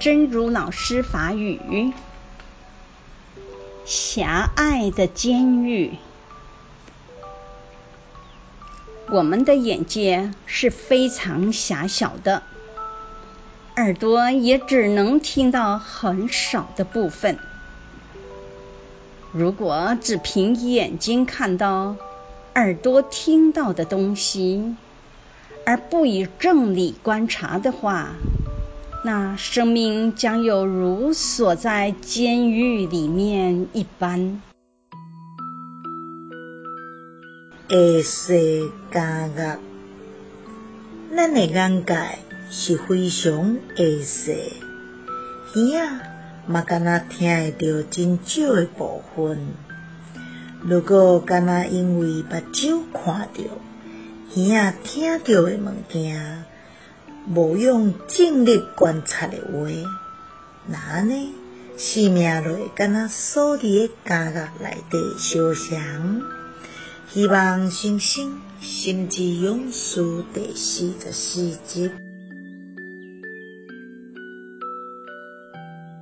真如老师法语：狭隘的监狱。我们的眼界是非常狭小的，耳朵也只能听到很少的部分。如果只凭眼睛看到，耳朵听到的东西，而不以正理观察的话，那生命将有如锁在监狱里面一般。会生惊讶，咱的眼界是非常会细，耳仔嘛敢若听会到真少的部分。如果敢若因为目睭看到，耳仔听到的物件，无用尽力观察的话，那呢生命就会敢若锁伫个惊讶内底烧祥。希望星星心之勇士第四十四集。